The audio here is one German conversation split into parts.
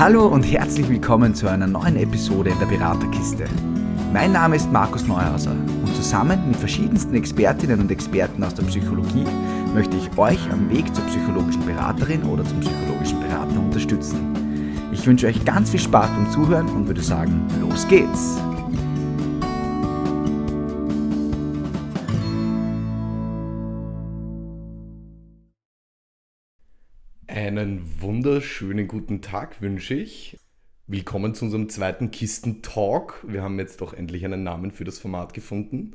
Hallo und herzlich willkommen zu einer neuen Episode in der Beraterkiste. Mein Name ist Markus Neuhauser und zusammen mit verschiedensten Expertinnen und Experten aus der Psychologie möchte ich euch am Weg zur psychologischen Beraterin oder zum psychologischen Berater unterstützen. Ich wünsche euch ganz viel Spaß beim Zuhören und würde sagen, los geht's! Wunderschönen guten Tag wünsche ich. Willkommen zu unserem zweiten Kisten-Talk. Wir haben jetzt doch endlich einen Namen für das Format gefunden.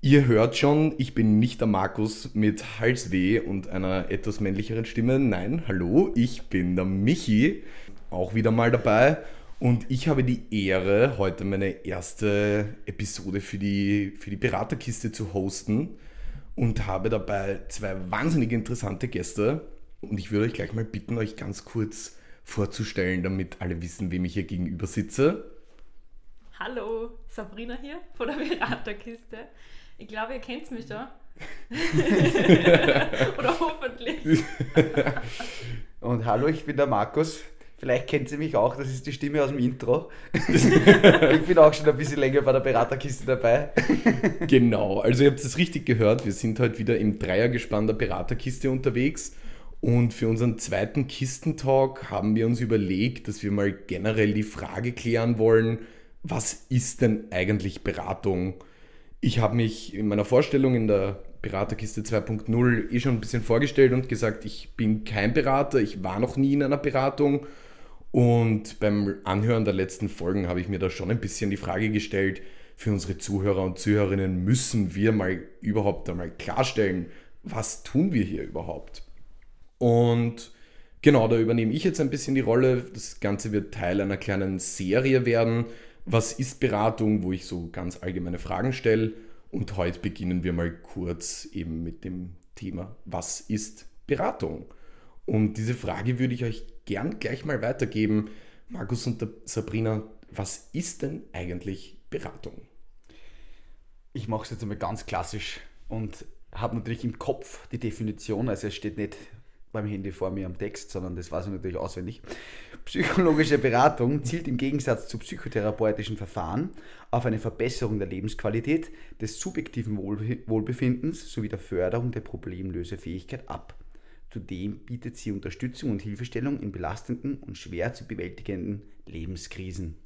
Ihr hört schon, ich bin nicht der Markus mit Halsweh und einer etwas männlicheren Stimme. Nein, hallo, ich bin der Michi, auch wieder mal dabei. Und ich habe die Ehre, heute meine erste Episode für die, für die Beraterkiste zu hosten und habe dabei zwei wahnsinnig interessante Gäste. Und ich würde euch gleich mal bitten, euch ganz kurz vorzustellen, damit alle wissen, wem ich hier gegenüber sitze. Hallo, Sabrina hier von der Beraterkiste. Ich glaube, ihr kennt mich da. Oder hoffentlich. Und hallo, ich bin der Markus. Vielleicht kennt sie mich auch, das ist die Stimme aus dem Intro. ich bin auch schon ein bisschen länger bei der Beraterkiste dabei. genau, also ihr habt es richtig gehört, wir sind heute wieder im Dreiergespann der Beraterkiste unterwegs. Und für unseren zweiten Kistentalk haben wir uns überlegt, dass wir mal generell die Frage klären wollen, was ist denn eigentlich Beratung? Ich habe mich in meiner Vorstellung in der Beraterkiste 2.0 eh schon ein bisschen vorgestellt und gesagt, ich bin kein Berater, ich war noch nie in einer Beratung. Und beim Anhören der letzten Folgen habe ich mir da schon ein bisschen die Frage gestellt, für unsere Zuhörer und Zuhörerinnen müssen wir mal überhaupt einmal klarstellen, was tun wir hier überhaupt? Und genau, da übernehme ich jetzt ein bisschen die Rolle. Das Ganze wird Teil einer kleinen Serie werden. Was ist Beratung, wo ich so ganz allgemeine Fragen stelle. Und heute beginnen wir mal kurz eben mit dem Thema, was ist Beratung? Und diese Frage würde ich euch gern gleich mal weitergeben. Markus und Sabrina, was ist denn eigentlich Beratung? Ich mache es jetzt einmal ganz klassisch und habe natürlich im Kopf die Definition, also es steht nicht beim Handy vor mir am Text, sondern das weiß ich natürlich auswendig. Psychologische Beratung zielt im Gegensatz zu psychotherapeutischen Verfahren auf eine Verbesserung der Lebensqualität, des subjektiven Wohlbefindens sowie der Förderung der Problemlösefähigkeit ab. Zudem bietet sie Unterstützung und Hilfestellung in belastenden und schwer zu bewältigenden Lebenskrisen.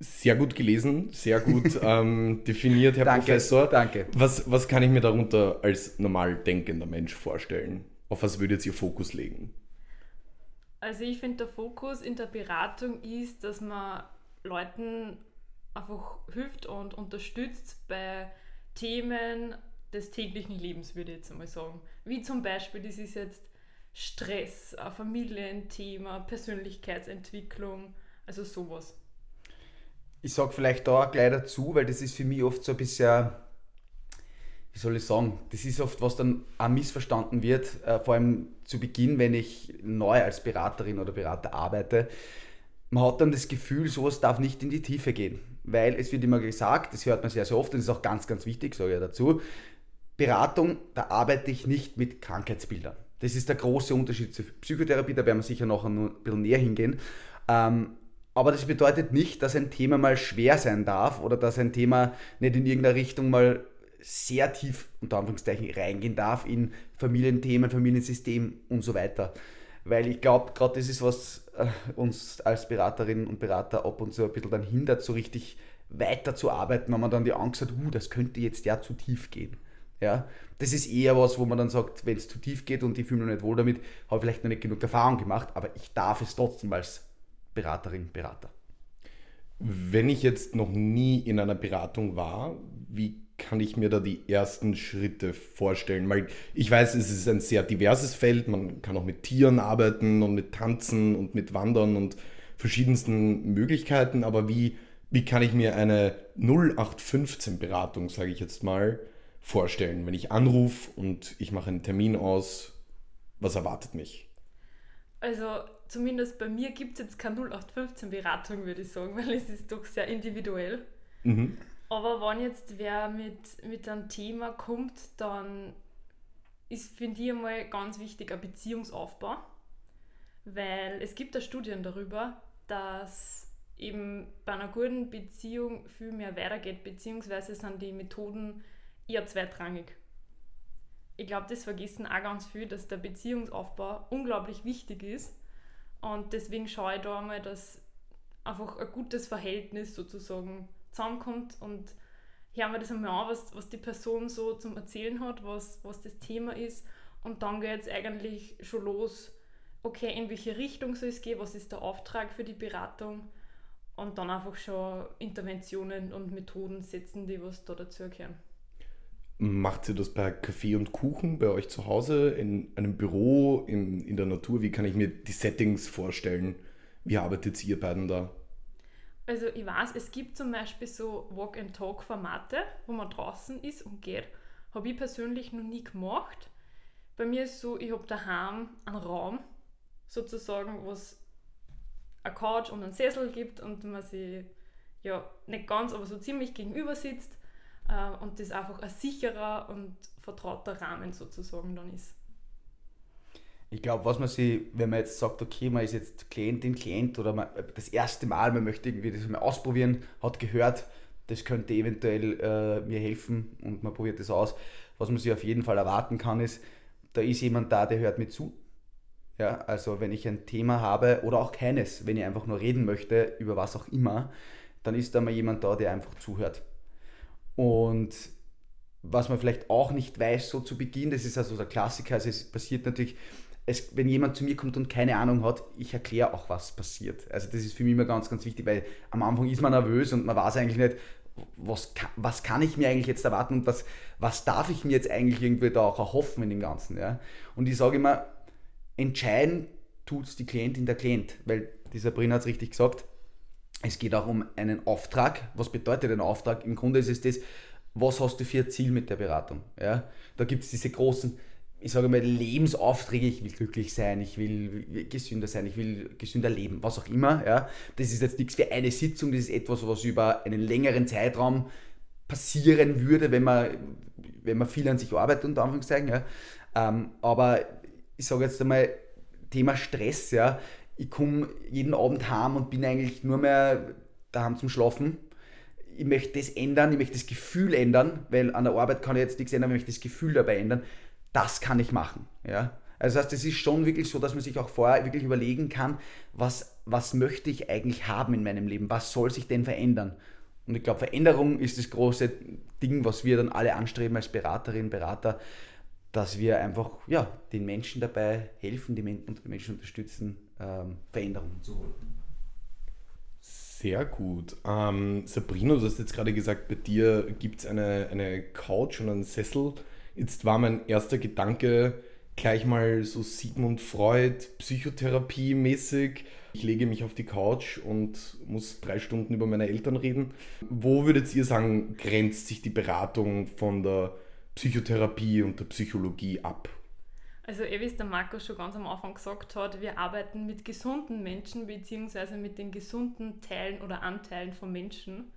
Sehr gut gelesen, sehr gut ähm, definiert, Herr danke, Professor. Danke. Was, was kann ich mir darunter als normal denkender Mensch vorstellen? Auf was würdet ihr Fokus legen? Also ich finde, der Fokus in der Beratung ist, dass man Leuten einfach hilft und unterstützt bei Themen des täglichen Lebens, würde ich jetzt einmal sagen. Wie zum Beispiel, das ist jetzt Stress, ein Familienthema, Persönlichkeitsentwicklung, also sowas. Ich sage vielleicht da gleich dazu, weil das ist für mich oft so ein bisschen wie soll ich sagen, das ist oft, was dann auch missverstanden wird, äh, vor allem zu Beginn, wenn ich neu als Beraterin oder Berater arbeite. Man hat dann das Gefühl, sowas darf nicht in die Tiefe gehen, weil es wird immer gesagt, das hört man sehr, sehr oft und ist auch ganz, ganz wichtig, sage ich dazu, Beratung, da arbeite ich nicht mit Krankheitsbildern. Das ist der große Unterschied zur Psychotherapie, da werden wir sicher noch ein bisschen näher hingehen. Ähm, aber das bedeutet nicht, dass ein Thema mal schwer sein darf oder dass ein Thema nicht in irgendeiner Richtung mal sehr tief unter Anführungszeichen reingehen darf in Familienthemen, Familiensystem und so weiter. Weil ich glaube, gerade das ist, was äh, uns als Beraterinnen und Berater ab und zu ein bisschen dann hindert, so richtig weiter zu arbeiten, wenn man dann die Angst hat, uh, das könnte jetzt ja zu tief gehen. Ja, das ist eher was, wo man dann sagt, wenn es zu tief geht und ich fühle mich nicht wohl damit, habe ich vielleicht noch nicht genug Erfahrung gemacht, aber ich darf es trotzdem als Beraterin, Berater. Wenn ich jetzt noch nie in einer Beratung war, wie kann ich mir da die ersten Schritte vorstellen? Weil ich weiß, es ist ein sehr diverses Feld. Man kann auch mit Tieren arbeiten und mit Tanzen und mit Wandern und verschiedensten Möglichkeiten. Aber wie, wie kann ich mir eine 0815-Beratung, sage ich jetzt mal, vorstellen? Wenn ich anrufe und ich mache einen Termin aus, was erwartet mich? Also zumindest bei mir gibt es jetzt keine 0815-Beratung, würde ich sagen, weil es ist doch sehr individuell. Mhm. Aber wenn jetzt wer mit, mit einem Thema kommt, dann ist, finde ich einmal ganz wichtig ein Beziehungsaufbau. Weil es gibt da Studien darüber, dass eben bei einer guten Beziehung viel mehr weitergeht, beziehungsweise sind die Methoden eher zweitrangig. Ich glaube, das vergessen auch ganz viel, dass der Beziehungsaufbau unglaublich wichtig ist. Und deswegen schaue ich da einmal, dass einfach ein gutes Verhältnis sozusagen zusammenkommt und hören wir das einmal an, was, was die Person so zum Erzählen hat, was, was das Thema ist. Und dann geht es eigentlich schon los, okay, in welche Richtung soll es gehen, was ist der Auftrag für die Beratung und dann einfach schon Interventionen und Methoden setzen, die was da dazu gehören. Macht ihr das bei Kaffee und Kuchen bei euch zu Hause, in einem Büro, in, in der Natur? Wie kann ich mir die Settings vorstellen? Wie arbeitet ihr beiden da? Also ich weiß, es gibt zum Beispiel so Walk-and-Talk-Formate, wo man draußen ist und geht. Habe ich persönlich noch nie gemacht. Bei mir ist so, ich habe daheim einen Raum, sozusagen, wo es eine Couch und einen Sessel gibt und man sich ja nicht ganz, aber so ziemlich gegenüber sitzt äh, und das einfach ein sicherer und vertrauter Rahmen sozusagen dann ist. Ich glaube, was man sich, wenn man jetzt sagt, okay, man ist jetzt Klientin, Klient oder man, das erste Mal, man möchte irgendwie das mal ausprobieren, hat gehört, das könnte eventuell äh, mir helfen und man probiert das aus. Was man sich auf jeden Fall erwarten kann, ist, da ist jemand da, der hört mir zu. Ja, also wenn ich ein Thema habe oder auch keines, wenn ich einfach nur reden möchte, über was auch immer, dann ist da mal jemand da, der einfach zuhört. Und was man vielleicht auch nicht weiß, so zu Beginn, das ist also der Klassiker, also es passiert natürlich, es, wenn jemand zu mir kommt und keine Ahnung hat, ich erkläre auch, was passiert. Also das ist für mich immer ganz, ganz wichtig, weil am Anfang ist man nervös und man weiß eigentlich nicht, was, was kann ich mir eigentlich jetzt erwarten und was, was darf ich mir jetzt eigentlich irgendwie da auch erhoffen in dem Ganzen. Ja? Und ich sage immer, entscheiden tut es die Klientin, der Klient, weil die Sabrina hat es richtig gesagt, es geht auch um einen Auftrag. Was bedeutet ein Auftrag? Im Grunde ist es das, was hast du für ein Ziel mit der Beratung? Ja? Da gibt es diese großen, ich sage mal, Lebensaufträge, ich will glücklich sein, ich will gesünder sein, ich will gesünder leben, was auch immer. Ja? Das ist jetzt nichts für eine Sitzung, das ist etwas, was über einen längeren Zeitraum passieren würde, wenn man, wenn man viel an sich arbeitet, unter Anführungszeichen. Ja? Ähm, aber ich sage jetzt einmal, Thema Stress, ja, ich komme jeden Abend heim und bin eigentlich nur mehr daheim zum Schlafen. Ich möchte das ändern, ich möchte das Gefühl ändern, weil an der Arbeit kann ich jetzt nichts ändern, ich möchte das Gefühl dabei ändern. Das kann ich machen. Ja? Also das heißt, es ist schon wirklich so, dass man sich auch vorher wirklich überlegen kann, was, was möchte ich eigentlich haben in meinem Leben? Was soll sich denn verändern? Und ich glaube, Veränderung ist das große Ding, was wir dann alle anstreben als Beraterinnen, Berater, dass wir einfach ja, den Menschen dabei helfen, die Menschen unterstützen, ähm, Veränderungen zu holen. Sehr gut. Ähm, Sabrina, du hast jetzt gerade gesagt, bei dir gibt es eine, eine Couch und einen Sessel. Jetzt war mein erster Gedanke gleich mal so Sigmund Freud, Psychotherapie mäßig. Ich lege mich auf die Couch und muss drei Stunden über meine Eltern reden. Wo würdet ihr sagen, grenzt sich die Beratung von der Psychotherapie und der Psychologie ab? Also, eh, wie es der Markus schon ganz am Anfang gesagt hat, wir arbeiten mit gesunden Menschen beziehungsweise mit den gesunden Teilen oder Anteilen von Menschen.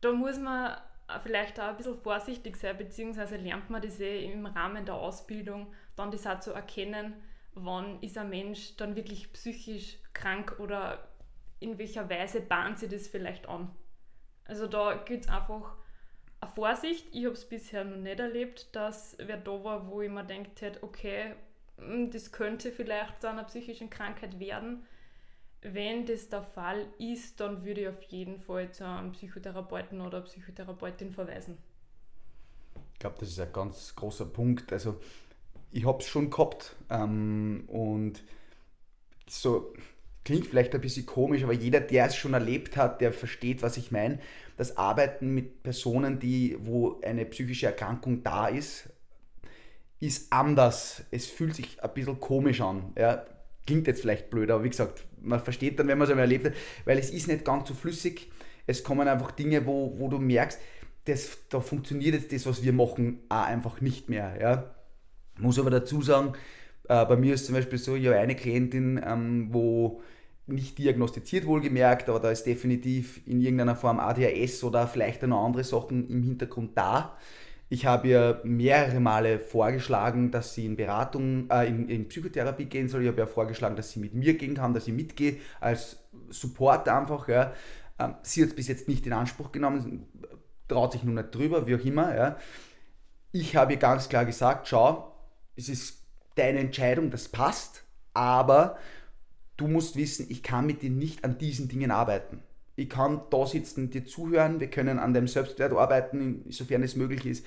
Da muss man vielleicht auch ein bisschen vorsichtig sein, beziehungsweise lernt man das eh im Rahmen der Ausbildung, dann das auch zu erkennen, wann ist ein Mensch dann wirklich psychisch krank oder in welcher Weise bahnt sie das vielleicht an. Also da geht es einfach eine Vorsicht. Ich habe es bisher noch nicht erlebt, dass wer da war, wo ich mir denkt hätte, okay, hm, das könnte vielleicht zu einer psychischen Krankheit werden. Wenn das der Fall ist, dann würde ich auf jeden Fall zu einem Psychotherapeuten oder Psychotherapeutin verweisen. Ich glaube, das ist ein ganz großer Punkt. Also ich habe es schon gehabt ähm, und so klingt vielleicht ein bisschen komisch, aber jeder, der es schon erlebt hat, der versteht, was ich meine das Arbeiten mit Personen, die, wo eine psychische Erkrankung da ist, ist anders. Es fühlt sich ein bisschen komisch an. Ja, klingt jetzt vielleicht blöd, aber wie gesagt, man versteht dann, wenn man es einmal erlebt hat, weil es ist nicht ganz so flüssig. Es kommen einfach Dinge, wo, wo du merkst, das, da funktioniert jetzt das, was wir machen, auch einfach nicht mehr. Ja. Muss aber dazu sagen, äh, bei mir ist zum Beispiel so, ich habe eine Klientin, ähm, wo nicht diagnostiziert wohlgemerkt, aber da ist definitiv in irgendeiner Form ADHS oder vielleicht noch andere Sachen im Hintergrund da. Ich habe ihr mehrere Male vorgeschlagen, dass sie in Beratung, äh, in, in, Psychotherapie gehen soll. Ich habe ihr vorgeschlagen, dass sie mit mir gehen kann, dass ich mitgehe als Support einfach. Ja. Ähm, sie hat es bis jetzt nicht in Anspruch genommen, traut sich nur nicht drüber, wie auch immer. Ja. Ich habe ihr ganz klar gesagt, schau, es ist deine Entscheidung, das passt, aber du musst wissen, ich kann mit dir nicht an diesen Dingen arbeiten. Ich kann da sitzen, dir zuhören, wir können an deinem Selbstwert arbeiten, insofern es möglich ist.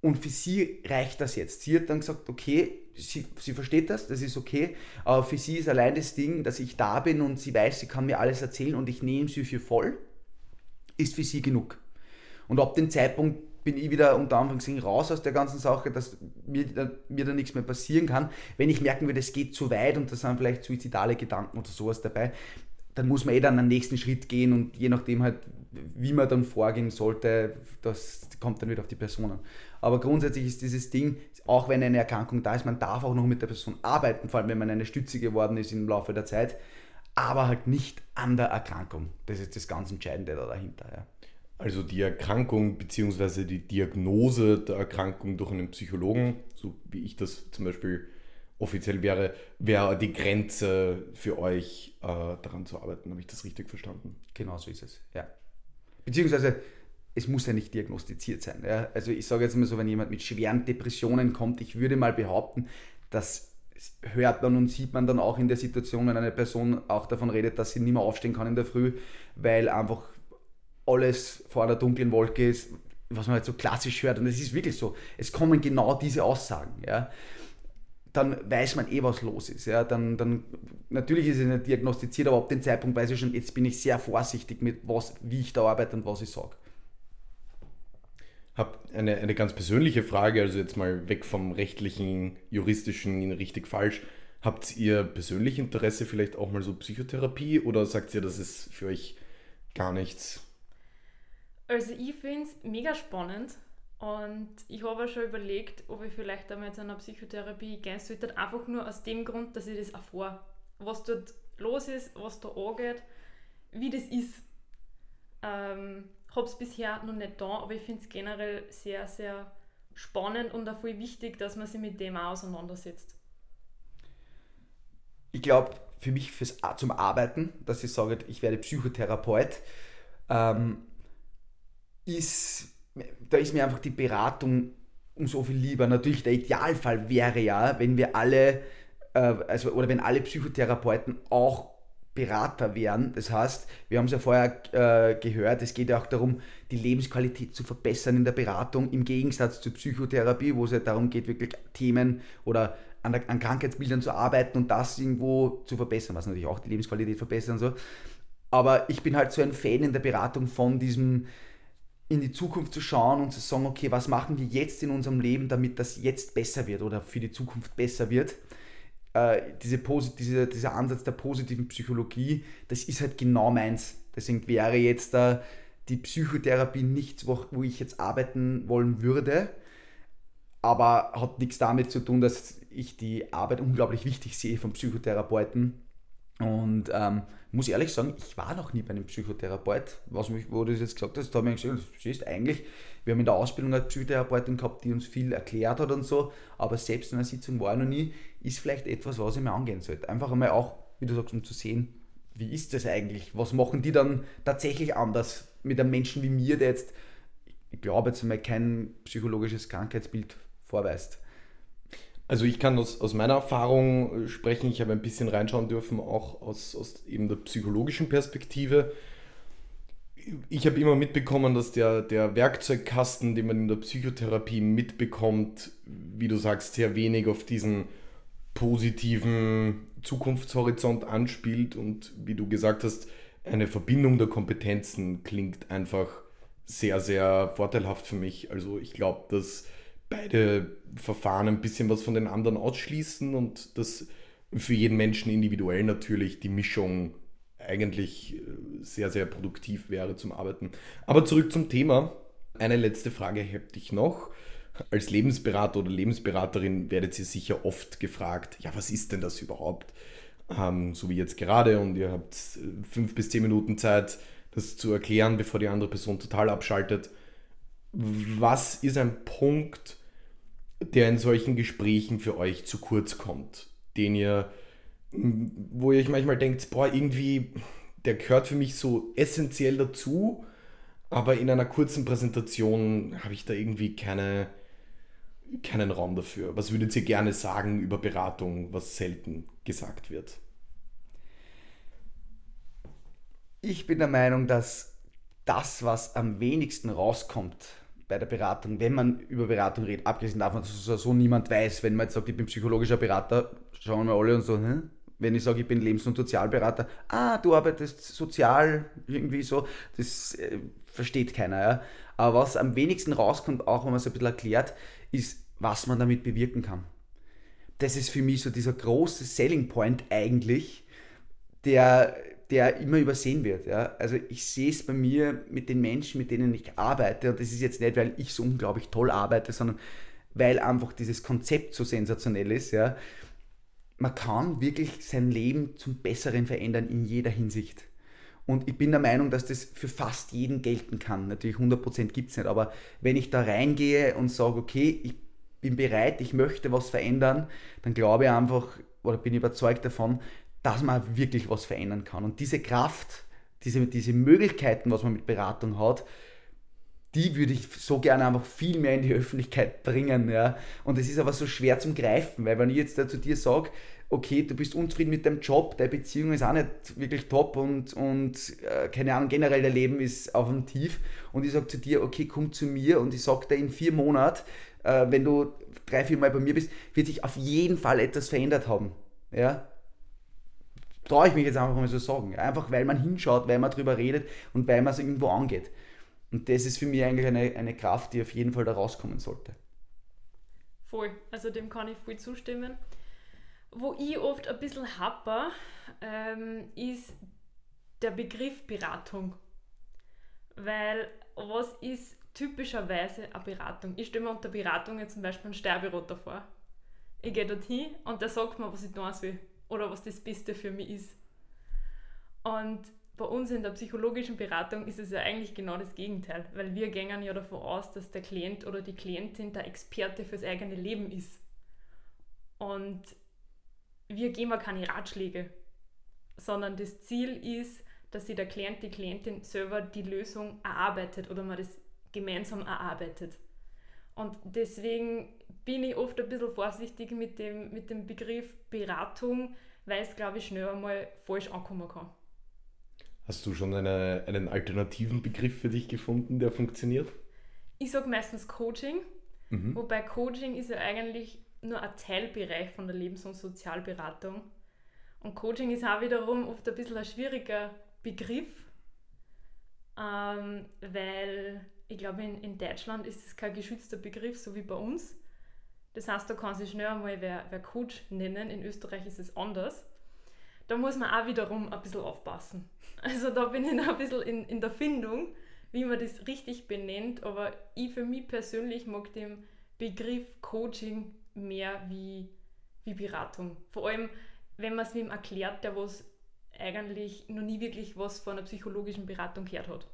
Und für sie reicht das jetzt. Sie hat dann gesagt, okay, sie, sie versteht das, das ist okay, aber für sie ist allein das Ding, dass ich da bin und sie weiß, sie kann mir alles erzählen und ich nehme sie für voll, ist für sie genug. Und ab dem Zeitpunkt bin ich wieder unter Anführungszeichen raus aus der ganzen Sache, dass mir, mir da nichts mehr passieren kann. Wenn ich merken würde, es geht zu weit und da sind vielleicht suizidale Gedanken oder sowas dabei, dann muss man eh dann einen nächsten Schritt gehen und je nachdem halt, wie man dann vorgehen sollte, das kommt dann wieder auf die Person an. Aber grundsätzlich ist dieses Ding, auch wenn eine Erkrankung da ist, man darf auch noch mit der Person arbeiten, vor allem wenn man eine Stütze geworden ist im Laufe der Zeit, aber halt nicht an der Erkrankung. Das ist das ganz Entscheidende da dahinter. Ja. Also die Erkrankung bzw. die Diagnose der Erkrankung durch einen Psychologen, so wie ich das zum Beispiel offiziell wäre, wäre die Grenze für euch, äh, daran zu arbeiten. Habe ich das richtig verstanden? Genau so ist es, ja. Beziehungsweise es muss ja nicht diagnostiziert sein. Ja? Also ich sage jetzt mal so, wenn jemand mit schweren Depressionen kommt, ich würde mal behaupten, das hört man und sieht man dann auch in der Situation, wenn eine Person auch davon redet, dass sie nicht mehr aufstehen kann in der Früh, weil einfach alles vor einer dunklen Wolke ist, was man halt so klassisch hört. Und es ist wirklich so. Es kommen genau diese Aussagen. Ja. Dann weiß man eh, was los ist. Ja. Dann, dann, natürlich ist es nicht diagnostiziert, aber ab dem Zeitpunkt weiß ich schon, jetzt bin ich sehr vorsichtig mit was, wie ich da arbeite und was ich sage. Habe eine, eine ganz persönliche Frage, also jetzt mal weg vom rechtlichen, juristischen, richtig falsch. Habt ihr persönlich Interesse vielleicht auch mal so Psychotherapie oder sagt ihr, das ist für euch gar nichts? Also ich finde es mega spannend und ich habe schon überlegt, ob ich vielleicht einmal zu einer Psychotherapie gehen sollte, einfach nur aus dem Grund, dass ich das erfahre, was dort los ist, was da angeht, wie das ist. Ähm, habe es bisher noch nicht da, aber ich finde es generell sehr, sehr spannend und auch voll wichtig, dass man sich mit dem auch auseinandersetzt. Ich glaube, für mich fürs, zum Arbeiten, dass ich sage, ich werde Psychotherapeut, ähm, ist, da ist mir einfach die Beratung um so viel lieber. Natürlich, der Idealfall wäre ja, wenn wir alle, äh, also, oder wenn alle Psychotherapeuten auch Berater wären. Das heißt, wir haben es ja vorher äh, gehört, es geht ja auch darum, die Lebensqualität zu verbessern in der Beratung, im Gegensatz zur Psychotherapie, wo es ja darum geht, wirklich Themen oder an, der, an Krankheitsbildern zu arbeiten und das irgendwo zu verbessern, was natürlich auch die Lebensqualität verbessern soll. Aber ich bin halt so ein Fan in der Beratung von diesem in die Zukunft zu schauen und zu sagen, okay, was machen wir jetzt in unserem Leben, damit das jetzt besser wird oder für die Zukunft besser wird. Äh, diese, diese, dieser Ansatz der positiven Psychologie, das ist halt genau meins. Deswegen wäre jetzt da die Psychotherapie nichts, wo, wo ich jetzt arbeiten wollen würde, aber hat nichts damit zu tun, dass ich die Arbeit unglaublich wichtig sehe von Psychotherapeuten und ähm, muss ehrlich sagen, ich war noch nie bei einem Psychotherapeut, was mich, wo du das jetzt gesagt hast, da habe ich gesagt, das ist eigentlich, wir haben in der Ausbildung eine Psychotherapeutin gehabt, die uns viel erklärt hat und so, aber selbst in einer Sitzung war ich noch nie, ist vielleicht etwas, was ich mir angehen sollte. Einfach einmal auch, wie du sagst, um zu sehen, wie ist das eigentlich? Was machen die dann tatsächlich anders mit einem Menschen wie mir, der jetzt, ich glaube jetzt einmal kein psychologisches Krankheitsbild vorweist? Also ich kann aus, aus meiner Erfahrung äh, sprechen, ich habe ein bisschen reinschauen dürfen, auch aus, aus eben der psychologischen Perspektive. Ich habe immer mitbekommen, dass der, der Werkzeugkasten, den man in der Psychotherapie mitbekommt, wie du sagst, sehr wenig auf diesen positiven Zukunftshorizont anspielt und wie du gesagt hast, eine Verbindung der Kompetenzen klingt einfach sehr, sehr vorteilhaft für mich. Also ich glaube, dass beide Verfahren ein bisschen was von den anderen ausschließen und dass für jeden Menschen individuell natürlich die Mischung eigentlich äh, sehr, sehr produktiv wäre zum Arbeiten. Aber zurück zum Thema. Eine letzte Frage hätte ich noch. Als Lebensberater oder Lebensberaterin werdet ihr sicher oft gefragt, ja, was ist denn das überhaupt? Ähm, so wie jetzt gerade und ihr habt äh, fünf bis zehn Minuten Zeit, das zu erklären, bevor die andere Person total abschaltet was ist ein Punkt, der in solchen Gesprächen für euch zu kurz kommt, den ihr, wo ihr euch manchmal denkt, boah, irgendwie, der gehört für mich so essentiell dazu, aber in einer kurzen Präsentation habe ich da irgendwie keine, keinen Raum dafür. Was würdet ihr gerne sagen über Beratung, was selten gesagt wird? Ich bin der Meinung, dass das, was am wenigsten rauskommt bei der Beratung, wenn man über Beratung redet, abgesehen davon, dass so, niemand weiß, wenn man jetzt sagt, ich bin psychologischer Berater, schauen wir alle und so, Hä? wenn ich sage, ich bin Lebens- und Sozialberater, ah, du arbeitest sozial, irgendwie so, das äh, versteht keiner. Ja? Aber was am wenigsten rauskommt, auch wenn man es ein bisschen erklärt, ist, was man damit bewirken kann. Das ist für mich so dieser große Selling Point eigentlich, der der immer übersehen wird. Ja? Also ich sehe es bei mir mit den Menschen, mit denen ich arbeite, und das ist jetzt nicht, weil ich so unglaublich toll arbeite, sondern weil einfach dieses Konzept so sensationell ist. Ja? Man kann wirklich sein Leben zum Besseren verändern in jeder Hinsicht. Und ich bin der Meinung, dass das für fast jeden gelten kann. Natürlich 100% gibt es nicht, aber wenn ich da reingehe und sage, okay, ich bin bereit, ich möchte was verändern, dann glaube ich einfach oder bin überzeugt davon, dass man wirklich was verändern kann. Und diese Kraft, diese, diese Möglichkeiten, was man mit Beratung hat, die würde ich so gerne einfach viel mehr in die Öffentlichkeit bringen. Ja. Und es ist aber so schwer zum Greifen, weil wenn ich jetzt da zu dir sage, okay, du bist unzufrieden mit deinem Job, deine Beziehung ist auch nicht wirklich top und, und äh, keine Ahnung, generell dein Leben ist auf dem Tief und ich sage zu dir, okay, komm zu mir und ich sage dir in vier Monaten, äh, wenn du drei, vier Mal bei mir bist, wird sich auf jeden Fall etwas verändert haben. Ja? Traue ich mich jetzt einfach mal so sagen. Einfach weil man hinschaut, weil man drüber redet und weil man es irgendwo angeht. Und das ist für mich eigentlich eine, eine Kraft, die auf jeden Fall da rauskommen sollte. Voll, also dem kann ich voll zustimmen. Wo ich oft ein bisschen happer, ähm, ist der Begriff Beratung. Weil was ist typischerweise eine Beratung? Ich stelle mir unter Beratung jetzt zum Beispiel einen Sterberoter vor. Ich gehe dorthin und der sagt mir, was ich tun will oder was das Beste für mich ist. Und bei uns in der psychologischen Beratung ist es ja eigentlich genau das Gegenteil, weil wir gehen ja davon aus, dass der Klient oder die Klientin der Experte fürs eigene Leben ist. Und wir geben ja keine Ratschläge, sondern das Ziel ist, dass sich der Klient, die Klientin selber die Lösung erarbeitet oder man das gemeinsam erarbeitet. Und deswegen bin ich oft ein bisschen vorsichtig mit dem, mit dem Begriff Beratung, weil es, glaube ich, schnell einmal falsch ankommen kann. Hast du schon eine, einen alternativen Begriff für dich gefunden, der funktioniert? Ich sage meistens Coaching, mhm. wobei Coaching ist ja eigentlich nur ein Teilbereich von der Lebens- und Sozialberatung. Und Coaching ist auch wiederum oft ein bisschen ein schwieriger Begriff, ähm, weil ich glaube, in, in Deutschland ist es kein geschützter Begriff, so wie bei uns. Das heißt, da kann sich schnell einmal wer, wer Coach nennen. In Österreich ist es anders. Da muss man auch wiederum ein bisschen aufpassen. Also da bin ich noch ein bisschen in, in der Findung, wie man das richtig benennt. Aber ich für mich persönlich mag den Begriff Coaching mehr wie, wie Beratung. Vor allem, wenn man es wem erklärt, der was eigentlich noch nie wirklich was von einer psychologischen Beratung gehört hat.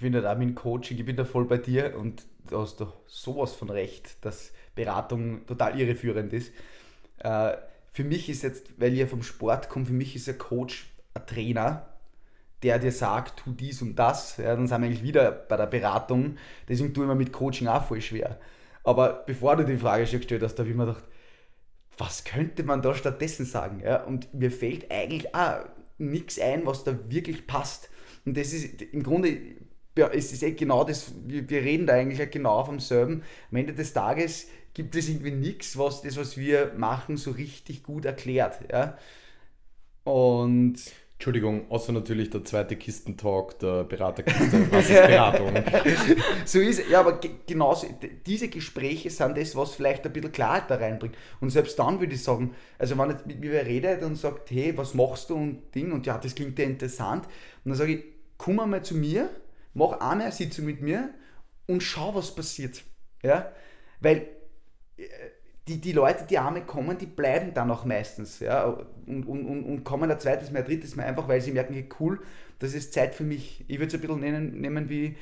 Ich finde da mit Coaching, ich bin da voll bei dir und du hast doch sowas von recht, dass Beratung total irreführend ist. Äh, für mich ist jetzt, weil ihr vom Sport kommt, für mich ist ein Coach ein Trainer, der dir sagt, tu dies und das. Ja, dann sind wir eigentlich wieder bei der Beratung. Deswegen tue ich mir mit Coaching auch voll schwer. Aber bevor du die Frage schon gestellt hast, habe ich mir gedacht, was könnte man da stattdessen sagen? Ja? Und mir fällt eigentlich auch nichts ein, was da wirklich passt. Und das ist im Grunde es ist eh genau das, wir, wir reden da eigentlich genau vom selben. Am Ende des Tages gibt es irgendwie nichts, was das, was wir machen, so richtig gut erklärt. Ja? Und Entschuldigung, außer natürlich der zweite Kistentalk der Beraterkiste. Was ist Beratung? so ist es. Ja, aber genauso, diese Gespräche sind das, was vielleicht ein bisschen Klarheit da reinbringt. Und selbst dann würde ich sagen, also wenn jetzt mit mir redet und sagt, hey, was machst du und Ding, und ja, das klingt ja interessant, und dann sage ich, komm mal zu mir, mach eine Sitzung mit mir und schau, was passiert. Ja? Weil äh, die, die Leute, die Arme kommen, die bleiben dann auch meistens. Ja? Und, und, und kommen ein zweites Mal, ein drittes Mal, einfach weil sie merken, hey, cool, das ist Zeit für mich. Ich würde es ein bisschen nennen, nehmen wie,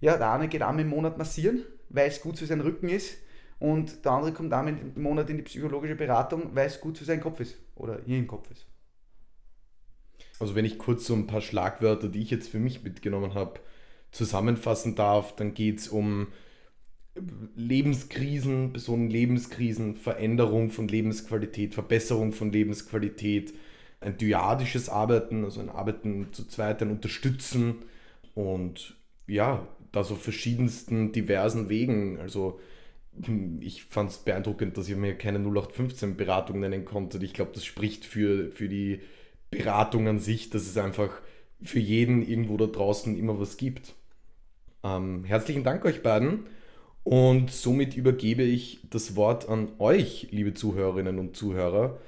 ja, der eine geht einmal im Monat massieren, weil es gut für seinen Rücken ist und der andere kommt einmal im Monat in die psychologische Beratung, weil es gut für seinen Kopf ist oder ihren Kopf ist. Also wenn ich kurz so ein paar Schlagwörter, die ich jetzt für mich mitgenommen habe, zusammenfassen darf, dann geht es um Lebenskrisen, Personen Lebenskrisen, Veränderung von Lebensqualität, Verbesserung von Lebensqualität, ein dyadisches Arbeiten, also ein Arbeiten zu zweit, ein Unterstützen und ja, das auf verschiedensten diversen Wegen. Also ich fand es beeindruckend, dass ihr mir keine 0815-Beratung nennen konntet. Ich glaube, das spricht für, für die Beratung an sich, dass es einfach für jeden irgendwo da draußen immer was gibt. Ähm, herzlichen Dank euch beiden und somit übergebe ich das Wort an euch, liebe Zuhörerinnen und Zuhörer.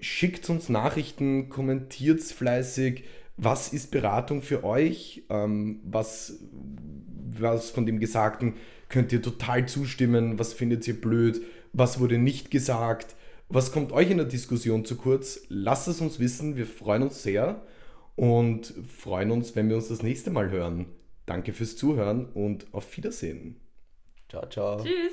Schickt uns Nachrichten, kommentiert fleißig. Was ist Beratung für euch? Ähm, was, was von dem Gesagten könnt ihr total zustimmen? Was findet ihr blöd? Was wurde nicht gesagt? Was kommt euch in der Diskussion zu kurz? Lasst es uns wissen. Wir freuen uns sehr und freuen uns, wenn wir uns das nächste Mal hören. Danke fürs Zuhören und auf Wiedersehen. Ciao, ciao. Tschüss.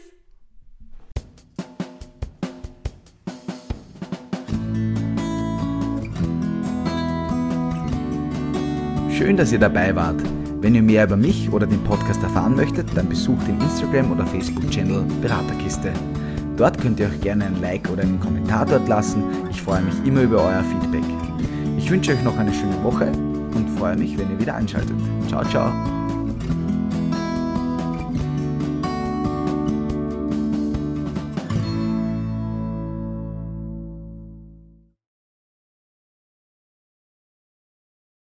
Schön, dass ihr dabei wart. Wenn ihr mehr über mich oder den Podcast erfahren möchtet, dann besucht den Instagram- oder Facebook-Channel Beraterkiste. Dort könnt ihr euch gerne ein Like oder einen Kommentar dort lassen. Ich freue mich immer über euer Feedback. Ich wünsche euch noch eine schöne Woche und freue mich, wenn ihr wieder einschaltet. Ciao, ciao.